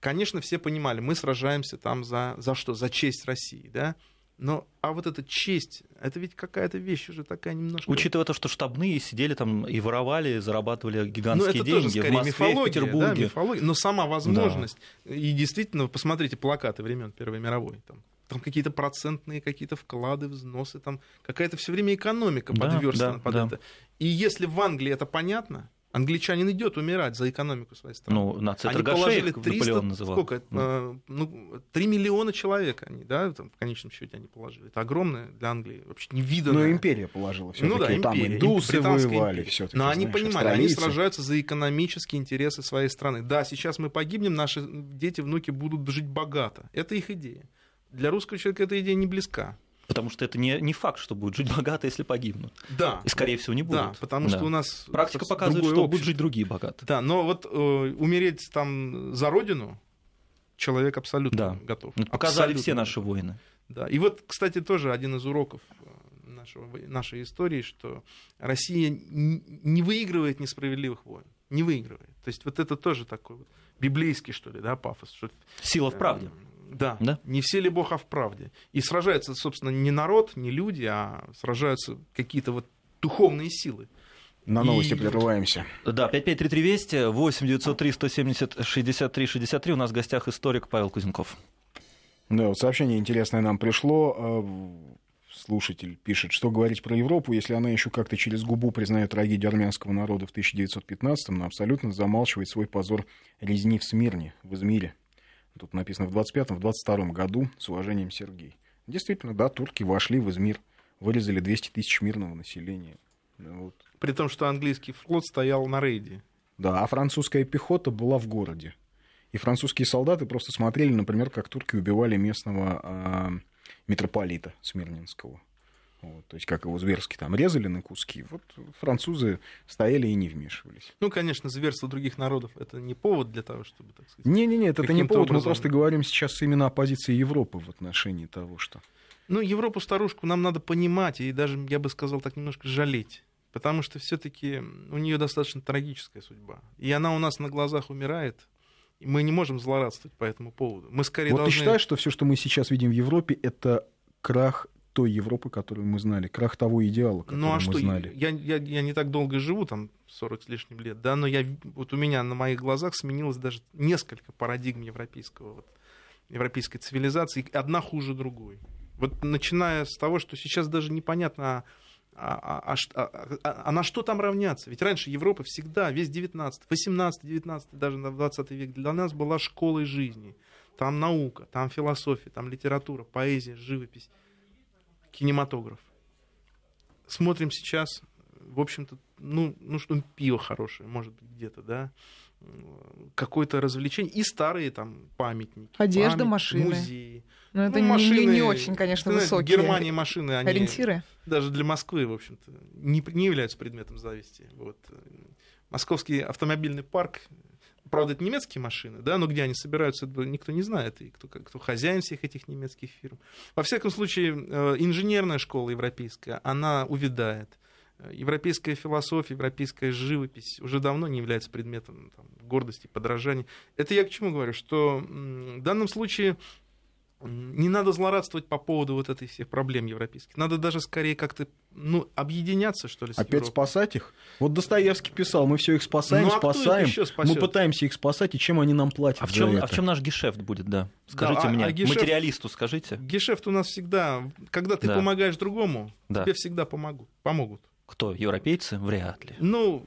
Конечно, все понимали, мы сражаемся там за, за что? За честь России, да? Но, а вот эта честь, это ведь какая-то вещь уже такая немножко... Учитывая то, что штабные сидели там и воровали, зарабатывали ну, гигантские это деньги тоже в скорее Москве, в Петербурге. да, мифология. Но сама возможность, и действительно, посмотрите плакаты времен Первой мировой, там, там какие-то процентные какие-то вклады, взносы, там какая-то все время экономика Да, подверстана да, под да. это. И если в Англии это понятно, англичанин идет умирать за экономику своей страны. Ну, нация Они положили 300, Наполеон называл. сколько, э, ну, 3 миллиона человек они, да, там, в конечном счете они положили. Это огромное для Англии, вообще невиданное. Но империя положила все Ну да, Там империя, индусы британская воевали все-таки. Но они понимали, они сражаются за экономические интересы своей страны. Да, сейчас мы погибнем, наши дети, внуки будут жить богато. Это их идея. Для русского человека эта идея не близка. Потому что это не, не факт, что будут жить богато, если погибнут. Да. И, скорее всего, не будут. Да, потому что Да. у нас Практика показывает, что будут общество. жить другие богато. Да, но вот э, умереть там за родину человек абсолютно Да. готов. Это показали Абсолютно все наши воины. Да. И вот, кстати, тоже один из уроков э, нашего, нашей истории, что Россия не выигрывает несправедливых войн. Не выигрывает. То есть вот это тоже такой вот библейский, что ли, да, пафос. Что, Сила в правде. э, Да. Да? Не все ли Бог, а в правде. И сражаются, собственно, не народ, не люди, а сражаются какие-то вот духовные силы. На новости И- прерываемся. Да, 5533 Вести, 8 903 170 63 63. У нас в гостях историк Павел Кузенков. Да, вот сообщение интересное нам пришло. А, Слушатель пишет, что говорить про Европу, если она еще как-то через губу признает трагедию армянского народа в 1915-м, но абсолютно замалчивает свой позор резни в Смирне, в Измире. Тут написано в 25-м, в 22-м году, с уважением Сергей. Действительно, да, турки вошли в Измир, вырезали 200 тысяч мирного населения. Вот. При том, что английский флот стоял на рейде. Да, а французская пехота была в городе. И французские солдаты просто смотрели, например, как турки убивали местного а, митрополита Смирнинского. Вот, то есть, как его зверски там резали на куски. Вот французы стояли и не вмешивались. Ну, конечно, зверство других народов это не повод для того, чтобы, так сказать. Не-не-не, это не Каким-то повод, мы образом. просто говорим сейчас именно о позиции Европы в отношении того, что... Ну, Европу-старушку нам надо понимать и даже, я бы сказал, так немножко жалеть. Потому что все-таки у нее достаточно трагическая судьба. И она у нас на глазах умирает. И мы не можем злорадствовать по этому поводу. Мы скорее вот ты должны... считаешь, что все, что мы сейчас видим в Европе, это крах той Европы, которую мы знали, крах того идеала, который Ну а мы что, знали? я, я, я не так долго живу, там 40 с лишним лет, да, но я, вот у меня на моих глазах сменилось даже несколько парадигм европейского, вот, европейской цивилизации, одна хуже другой. Вот начиная с того, что сейчас даже непонятно, а, а- а ш- а- а- а на что там равняться? Ведь раньше Европа всегда, весь 19, 18, 19, даже на 20 век для нас была школой жизни. Там наука, там философия, там литература, поэзия, живопись, кинематограф. Смотрим сейчас, в общем-то, ну, ну что, пиво хорошее, может быть, где-то, да, какое-то развлечение, и старые там памятники. Одежда, памятники, машины. Музеи. Но это Ну, не- машины, не, не очень, конечно, знаете, высокие В Германии машины, они ориентиры. даже для Москвы, в общем-то, не, не являются предметом зависти. Вот. Московский автомобильный парк, правда, это немецкие машины, да, но где они собираются, никто не знает, и кто, кто хозяин всех этих немецких фирм. Во всяком случае, э, инженерная школа европейская, она увядает. Э, Европейская философия, европейская живопись уже давно не является предметом там, гордости, подражания. Это я к чему говорю, что в данном случае не надо злорадствовать по поводу вот этой всех проблем европейских. Надо даже скорее как-то ну, объединяться, что ли, с Опять Европой. спасать их? Вот Достоевский писал, мы все их спасаем, Ну, а кто их спасаем. Мы пытаемся их спасать, и чем они нам платят А в за чем, это? а в чем наш гешефт будет, да? Скажите а- мне, а гешефт- материалисту скажите, Гешефт у нас всегда, когда ты Да. помогаешь другому, Да. тебе всегда помогут. помогут. Кто, европейцы? Вряд ли. Ну,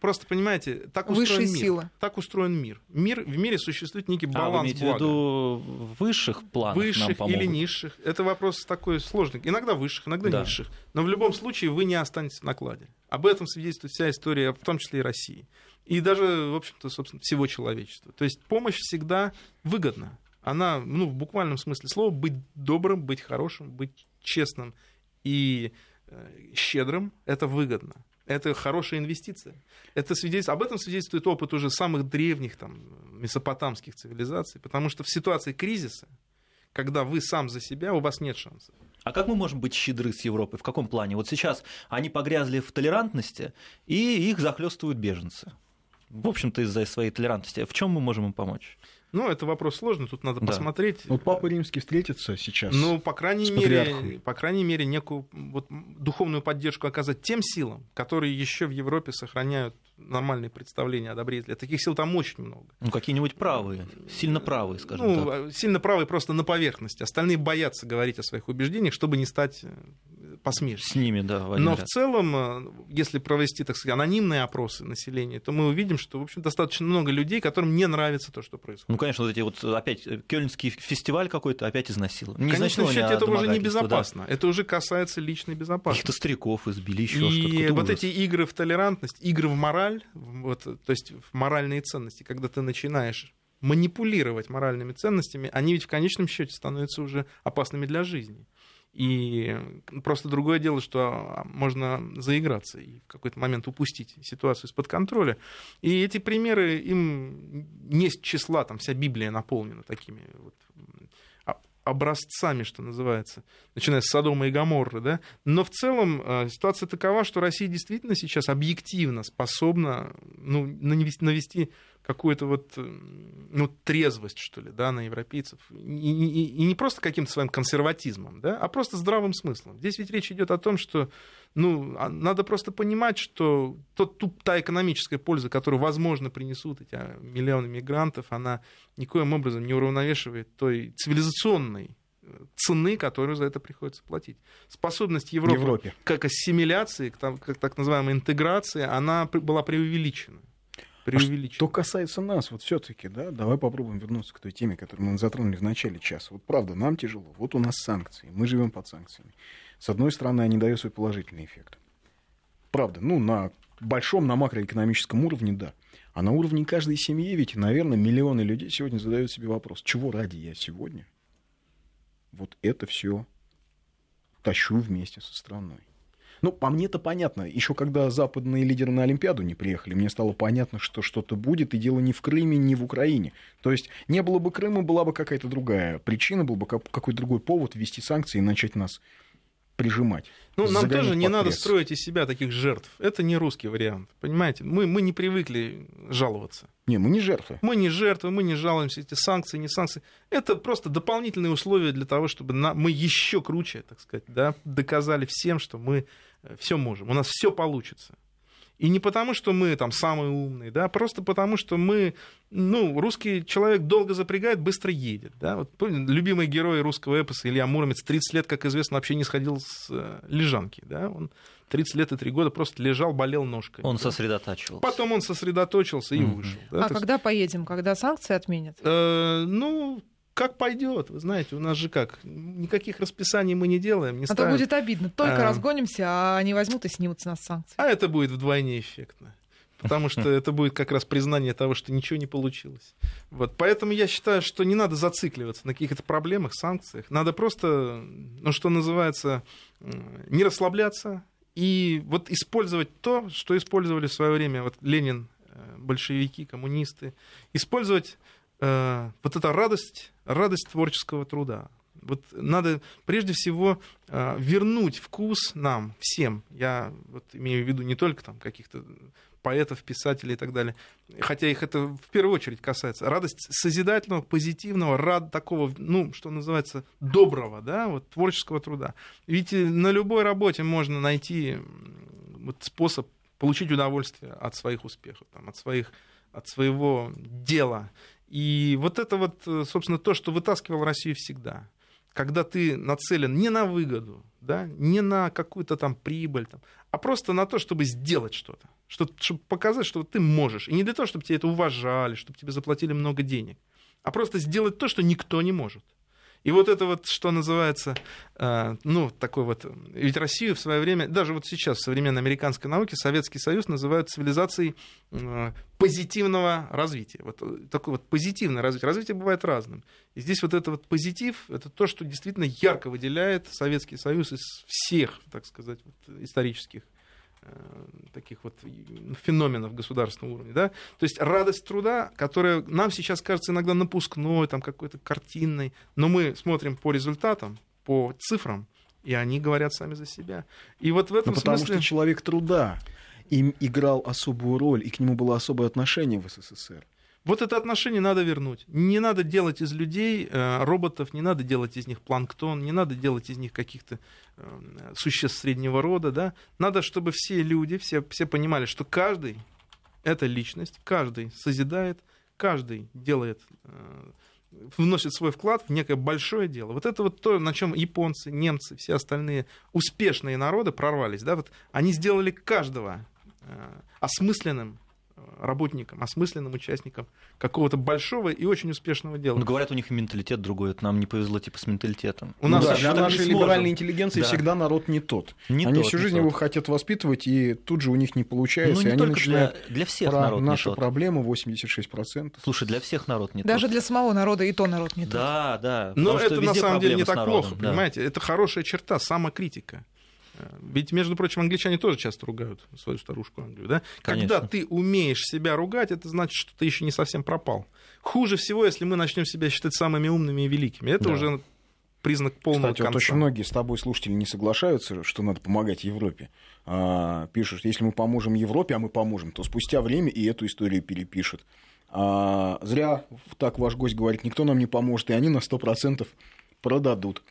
просто понимаете, так устроен Высшие мир. силы. Так устроен мир. мир. В мире существует некий А вы баланс имеете в блага. виду высших планов нам Высших помогут? или низших. Это вопрос такой сложный. Иногда высших, иногда Да. низших. Но в любом случае вы не останетесь в накладе. Об этом свидетельствует вся история, в том числе и России. И даже, в общем-то, собственно, всего человечества. То есть помощь всегда выгодна. Она, ну, в буквальном смысле слова, быть добрым, быть хорошим, быть честным и щедрым, это выгодно. Это хорошая инвестиция. Это свидетельство, об этом свидетельствует опыт уже самых древних там, месопотамских цивилизаций, потому что в ситуации кризиса, когда вы сам за себя, у вас нет шансов. А как мы можем быть щедры с Европой? В каком плане? Вот сейчас они погрязли в толерантности, и их захлестывают беженцы. В общем-то, из-за своей толерантности. В чем мы можем им помочь? Ну, это вопрос сложный, тут надо Да. посмотреть. Вот Папа Римский встретится сейчас. Ну, по крайней с мере, по крайней мере, некую вот, духовную поддержку оказать тем силам, которые еще в Европе сохраняют нормальные представления о добре и зле. Таких сил там очень много. Ну, какие-нибудь правые, сильно правые, скажем ну, так. сильно правые просто на поверхности. Остальные боятся говорить о своих убеждениях, чтобы не стать посмешищем. С ними, да, Но ряд. в целом, э, если провести, так сказать, анонимные опросы населения, то мы увидим, что, в общем, достаточно много людей, которым не нравится то, что происходит. Ну, конечно, вот эти вот опять э, Кёльнский фестиваль какой-то опять изнасилован. Не В конечном изнасилование, счете, это уже не домогательство, да. Это уже касается личной безопасности. Каких-то стариков избили, еще что-то. И вот эти игры в толерантность, игры в мораль, вот, то есть в моральные ценности, когда ты начинаешь манипулировать моральными ценностями, они ведь в конечном счете становятся уже опасными для жизни. И просто другое дело, что можно заиграться и в какой-то момент упустить ситуацию из-под контроля. И эти примеры, им не с числа, там вся Библия наполнена такими вот а- образцами, что называется, начиная с Содома и Гоморры, да, но в целом э, ситуация такова, что Россия действительно сейчас объективно способна ну, навести, навести какую-то вот ну, трезвость, что ли, да, на европейцев. И, и- и не просто каким-то своим консерватизмом, да, а просто здравым смыслом. Здесь ведь речь идет о том, что ну, а надо просто понимать, что тот, та экономическая польза, которую, возможно, принесут эти а, миллионы мигрантов, она никоим образом не уравновешивает той цивилизационной э, цены, которую за это приходится платить. Способность Европы Европе. как ассимиляции, к, там- как так называемой интеграции, она была преувеличена. Преувеличена. Что касается нас, вот все-таки, да, давай попробуем вернуться к той теме, которую мы затронули в начале часа. Вот правда, нам тяжело. Вот у нас санкции, мы живем под санкциями. С одной стороны, они дают свой положительный эффект. Правда, ну, на большом, на макроэкономическом уровне, да. А на уровне каждой семьи ведь, наверное, миллионы людей сегодня задают себе вопрос, чего ради я сегодня вот это все тащу вместе со страной. Ну, по мне-то понятно. Еще когда западные лидеры на Олимпиаду не приехали, мне стало понятно, что что-то будет, и дело не в Крыме, не в Украине. То есть не было бы Крыма, была бы какая-то другая причина, был бы как- какой-то другой повод ввести санкции и начать нас прижимать. Ну, нам тоже не надо строить из себя таких жертв. Это не русский вариант. Понимаете? Мы, мы не привыкли жаловаться. Не, мы не жертвы. Мы не жертвы, мы не жалуемся, эти санкции, не санкции. Это просто дополнительные условия для того, чтобы на- мы еще круче, так сказать, да, доказали всем, что мы все можем. У нас все получится. И не потому, что мы там самые умные, да, просто потому, что мы, ну, русский человек долго запрягает, быстро едет, да. Вот помните, любимый герой русского эпоса Илья Муромец 30 лет, как известно, вообще не сходил с э, лежанки, да. Он 30 лет и 3 года просто лежал, болел ножкой. Он да. сосредотачивался. Потом он сосредоточился и Мгм. вышел. да. А То есть, когда поедем? Когда санкции отменят? э, ну, как пойдет, вы знаете, у нас же как, никаких расписаний мы не делаем, не А то ставим. будет обидно. Только А. разгонимся, а они возьмут и снимут с нас санкции. А это будет вдвойне эффектно. Потому что это будет как раз признание того, что ничего не получилось. Вот. Поэтому я считаю, что не надо зацикливаться на каких-то проблемах, санкциях. Надо просто, ну, что называется, не расслабляться и вот использовать то, что использовали в свое время вот Ленин, э, большевики, коммунисты. Использовать э, вот эта радость, радость творческого труда. Вот надо прежде всего э, вернуть вкус нам всем. Я вот имею в виду не только там каких-то поэтов, писателей и так далее. Хотя их это в первую очередь касается. Радость созидательного, позитивного, рад такого, ну, что называется, доброго, да, вот, творческого труда. Ведь на любой работе можно найти вот, способ получить удовольствие от своих успехов, там, от, своих, от своего дела. И вот это вот, собственно, то, что вытаскивал Россию всегда. Когда ты нацелен не на выгоду, да, не на какую-то там прибыль, там, а просто на то, чтобы сделать что-то, что, чтобы показать, что ты можешь. И не для того, чтобы тебя это уважали, чтобы тебе заплатили много денег, а просто сделать то, что никто не может. И вот это вот, что называется, э, ну, такой вот... Ведь Россию в свое время, даже вот сейчас в современной американской науке Советский Союз называют цивилизацией э, позитивного развития. Вот э, такое вот позитивное развитие. Развитие бывает разным. И здесь вот это вот позитив, это то, что действительно ярко выделяет Советский Союз из всех, так сказать, вот, исторических таких вот феноменов государственного уровня, да, то есть радость труда, которая нам сейчас кажется иногда напускной, там какой-то картинной, но мы смотрим по результатам, по цифрам, и они говорят сами за себя. И вот в этом ну, потому смысле... что человек труда им играл особую роль, и к нему было особое отношение в СССР. Вот это отношение надо вернуть. Не надо делать из людей э, роботов, не надо делать из них планктон, не надо делать из них каких-то э, существ среднего рода. Да? Надо, чтобы все люди, все, все понимали, что каждый — это личность, каждый созидает, каждый делает, э, вносит свой вклад в некое большое дело. Вот это вот то, на чем японцы, немцы, все остальные успешные народы прорвались. Да? Вот они сделали каждого осмысленным, работникам, осмысленным участникам какого-то большого и очень успешного дела. Но ну, говорят, у них менталитет другой. Это нам не повезло типа с менталитетом. У нас да, для нашей либеральной интеллигенции да. всегда народ не тот. Не они тот, всю жизнь его хотят воспитывать, и тут же у них не получается. Ну, не и они начинают для, для всех про народ нашу проблему 86%. Слушай, для всех народ не Даже тот. для самого народа и то народ не тот. Да, да. Но это на самом деле не так плохо, да. понимаете? Это хорошая черта, самокритика. Ведь, между прочим, англичане тоже часто ругают свою старушку Англию. Да? Когда ты умеешь себя ругать, это значит, что ты еще не совсем пропал. Хуже всего, если мы начнем себя считать самыми умными и великими. Это да. уже признак полного Кстати, конца. вот очень многие с тобой слушатели не соглашаются, что надо помогать Европе. А, пишут, если мы поможем Европе, а мы поможем, то спустя время и эту историю перепишут. А, зря так ваш гость говорит, никто нам не поможет, и они на 100% продадут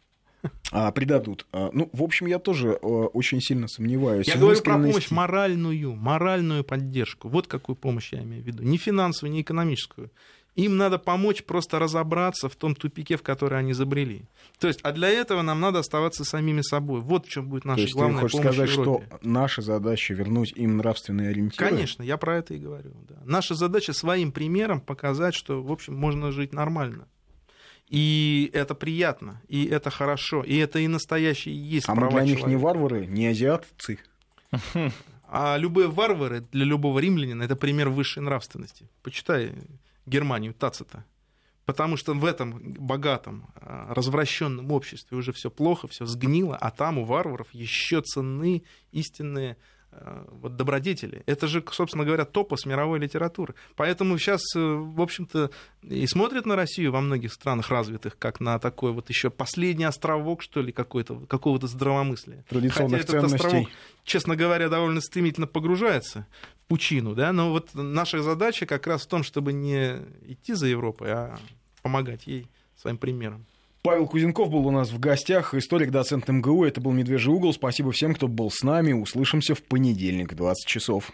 а, предадут. А, ну, в общем, я тоже а, очень сильно сомневаюсь. Я говорю про помощь моральную, моральную поддержку. Вот какую помощь я имею в виду. Не финансовую, не экономическую. Им надо помочь просто разобраться в том тупике, в который они забрели. То есть, а для этого нам надо оставаться самими собой. Вот в чем будет наша То есть, главная ты хочешь сказать, что наша задача вернуть им нравственные ориентиры? Конечно, я про это и говорю. Да. Наша задача своим примером показать, что, в общем, можно жить нормально. И это приятно, и это хорошо, и это и настоящие есть а права мы для человека. них не варвары, не азиатцы. А любые варвары для любого римлянина это пример высшей нравственности. Почитай Германию Тацита. Потому что в этом богатом, а, развращенном обществе уже все плохо, все сгнило, а там у варваров еще ценны истинные вот добродетели. Это же, собственно говоря, топос мировой литературы. Поэтому сейчас, э, в общем-то, и смотрят на Россию во многих странах развитых, как на такой вот еще последний островок, что ли, какой-то, какого-то здравомыслия. Традиционных Хотя этот островок, честно говоря, довольно стремительно погружается в пучину, да, но вот наша задача как раз в том, чтобы не идти за Европой, а помогать ей своим примером. Павел Кузенков был у нас в гостях, историк, доцент МГУ. Это был «Медвежий угол». Спасибо всем, кто был с нами. Услышимся в понедельник, 20 часов.